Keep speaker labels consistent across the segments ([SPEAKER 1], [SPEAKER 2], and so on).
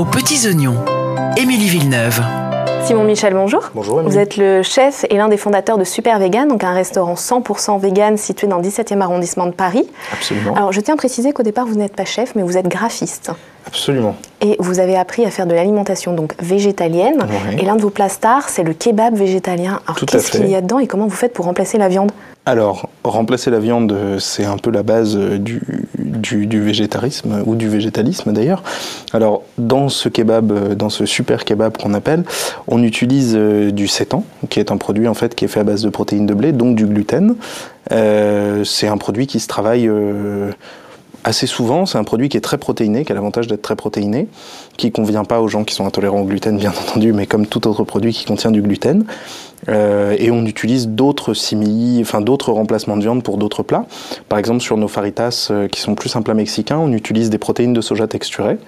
[SPEAKER 1] aux petits oignons. Émilie Villeneuve.
[SPEAKER 2] Simon Michel, bonjour.
[SPEAKER 3] Bonjour.
[SPEAKER 2] Vous êtes le chef et l'un des fondateurs de Super Vegan, donc un restaurant 100% vegan situé dans le 17e arrondissement de Paris.
[SPEAKER 3] Absolument.
[SPEAKER 2] Alors je tiens à préciser qu'au départ vous n'êtes pas chef, mais vous êtes graphiste.
[SPEAKER 3] Absolument.
[SPEAKER 2] Et vous avez appris à faire de l'alimentation donc végétalienne. Et l'un de vos plats stars, c'est le kebab végétalien. Alors
[SPEAKER 3] Tout à
[SPEAKER 2] qu'est-ce qu'il y a dedans et comment vous faites pour remplacer la viande?
[SPEAKER 3] Alors, remplacer la viande, euh, c'est un peu la base euh, du, du, végétarisme, ou du végétalisme d'ailleurs. Alors, dans ce kebab, euh, dans ce super kebab qu'on appelle, on utilise euh, du sétan, qui est un produit en fait qui est fait à base de protéines de blé, donc du gluten. Euh, c'est un produit qui se travaille assez souvent. C'est un produit qui est très protéiné, qui a l'avantage d'être très protéiné, qui convient pas aux gens qui sont intolérants au gluten, bien entendu, mais comme tout autre produit qui contient du gluten. Euh, et on utilise d'autres simili, enfin d'autres remplacements de viande pour d'autres plats. Par exemple, sur nos faritas, euh, qui sont plus un plat mexicain, on utilise des protéines de soja texturées.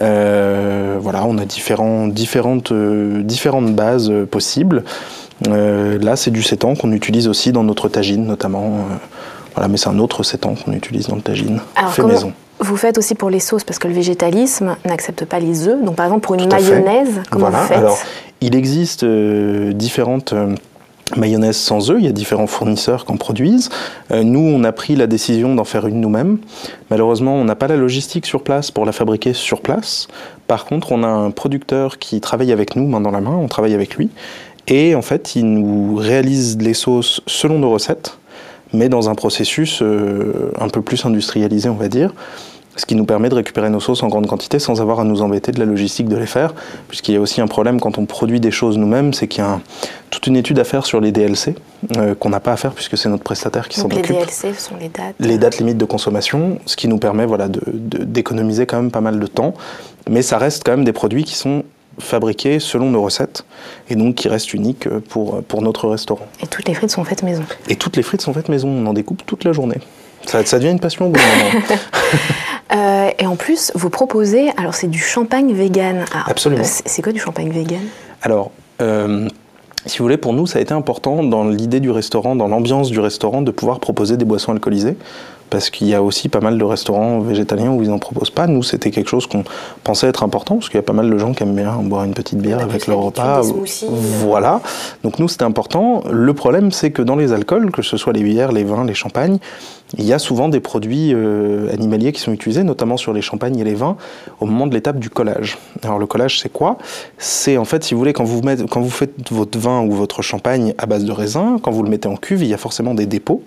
[SPEAKER 3] Euh, voilà, on a différents, différentes, euh, différentes bases euh, possibles. Euh, là, c'est du sétan qu'on utilise aussi dans notre tagine, notamment. voilà, mais c'est un autre sétan qu'on utilise dans le tagine,
[SPEAKER 2] Alors,
[SPEAKER 3] fait
[SPEAKER 2] comment-
[SPEAKER 3] maison.
[SPEAKER 2] Vous faites aussi pour les sauces parce que le végétalisme n'accepte pas les œufs. Donc par exemple pour une
[SPEAKER 3] à fait.
[SPEAKER 2] mayonnaise, comment
[SPEAKER 3] Voilà,
[SPEAKER 2] vous faites
[SPEAKER 3] alors il existe euh, différentes euh, mayonnaises sans œufs, il y a différents fournisseurs qui en produisent. Euh, nous, on a pris la décision d'en faire une nous-mêmes. Malheureusement, on n'a pas la logistique sur place pour la fabriquer sur place. Par contre, on a un producteur qui travaille avec nous, main dans la main, on travaille avec lui. Et en fait, il nous réalise les sauces selon nos recettes, mais dans un processus euh, un peu plus industrialisé, on va dire ce qui nous permet de récupérer nos sauces en grande quantité sans avoir à nous embêter de la logistique de les faire, puisqu'il y a aussi un problème quand on produit des choses nous-mêmes, c'est qu'il y a un- toute une étude à faire sur les DLC, euh, qu'on n'a pas à faire puisque c'est notre prestataire qui s'en
[SPEAKER 2] Donc les
[SPEAKER 3] occupe.
[SPEAKER 2] DLC sont les dates.
[SPEAKER 3] Les dates limites de consommation, ce qui nous permet voilà, de- de- d'économiser quand même pas mal de temps, mais ça reste quand même des produits qui sont fabriqués selon nos recettes, et donc qui restent uniques euh, pour, pour notre restaurant.
[SPEAKER 2] Et toutes les frites sont faites maison.
[SPEAKER 3] Et toutes les frites sont faites maison, on en découpe toute la journée. Ça, ça devient une passion au bout.
[SPEAKER 2] Euh, et en plus, vous proposez, alors c'est du champagne vegan. Alors,
[SPEAKER 3] Absolument.
[SPEAKER 2] euh, C'est c'est quoi du champagne vegan?
[SPEAKER 3] Alors, euh, si vous voulez, pour nous, ça a été important dans l'idée du restaurant, dans l'ambiance du restaurant, de pouvoir proposer des boissons alcoolisées. Parce qu'il y a aussi pas mal de restaurants végétaliens où ils n'en proposent pas. Nous, c'était quelque chose qu'on pensait être important, parce qu'il y a pas mal de gens qui aiment bien boire une petite bière avec leur repas.
[SPEAKER 2] smoothies.
[SPEAKER 3] Voilà. Donc nous, c'était important. Le problème, c'est que dans les alcools, que ce soit les bières, les vins, les champagnes, il y a souvent des produits euh, animaliers qui sont utilisés, notamment sur les champagnes et les vins, au moment de l'étape du collage. Alors le collage, c'est quoi? C'est en fait, si vous voulez, quand vous, mettez- quand vous faites votre vin ou votre champagne à base de raisin, quand vous le mettez en cuve, il y a forcément des dépôts.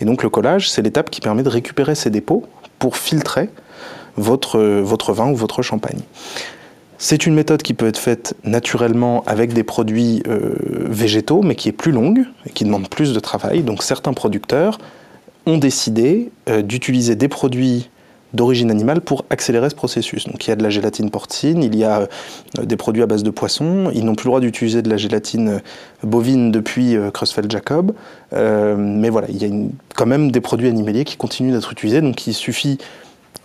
[SPEAKER 3] Et donc le collage, c'est l'étape qui permet de récupérer ces dépôts pour filtrer votre, vin ou votre champagne. C'est une méthode qui peut être faite naturellement avec des produits euh, végétaux, mais qui est plus longue et qui demande plus de travail. Donc certains producteurs ont décidé euh, d'utiliser des produits d'origine animale pour accélérer ce processus. Donc il y a de la gélatine porcine, il y a euh, des produits à base de poisson, ils n'ont plus le droit d'utiliser de la gélatine euh, bovine depuis euh, Creutzfeldt-Jacob, mais voilà, il y a quand même des produits animaliers qui continuent d'être utilisés, donc il suffit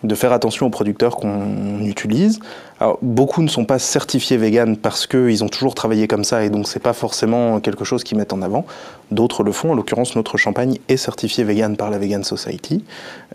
[SPEAKER 3] de faire attention aux producteurs qu'on utilise. Alors, beaucoup ne sont pas certifiés vegan parce qu'ils ont toujours travaillé comme ça et donc c'est pas forcément quelque chose qu'ils mettent en avant. D'autres le font. En l'occurrence, notre champagne est certifié vegan par la Vegan Society.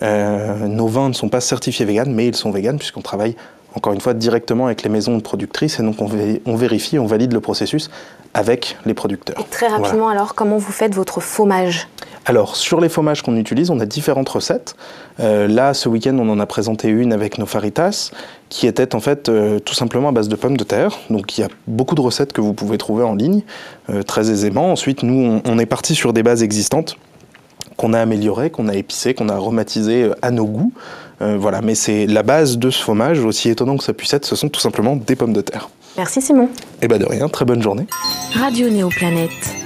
[SPEAKER 3] Euh, nos vins ne sont pas certifiés vegan, mais ils sont vegan puisqu'on travaille encore une fois directement avec les maisons productrices et donc on, vé- on vérifie, on valide le processus avec les producteurs.
[SPEAKER 2] Et très
[SPEAKER 3] Voilà.
[SPEAKER 2] rapidement alors, comment vous faites votre fromage?
[SPEAKER 3] Alors, sur les fromages qu'on utilise, on a différentes recettes. Euh, là, ce week-end, on en a présenté une avec nos faritas, qui était en fait euh, tout simplement à base de pommes de terre. Donc, il y a beaucoup de recettes que vous pouvez trouver en ligne euh, très aisément. Ensuite, nous, on, on est parti sur des bases existantes qu'on a améliorées, qu'on a épicées, qu'on a aromatisées à nos goûts. Euh, voilà, mais c'est la base de ce fromage, aussi étonnant que ça puisse être, ce sont tout simplement des pommes de terre.
[SPEAKER 2] Merci Simon.
[SPEAKER 3] Et bah de rien, très bonne journée.
[SPEAKER 1] Radio Néoplanète.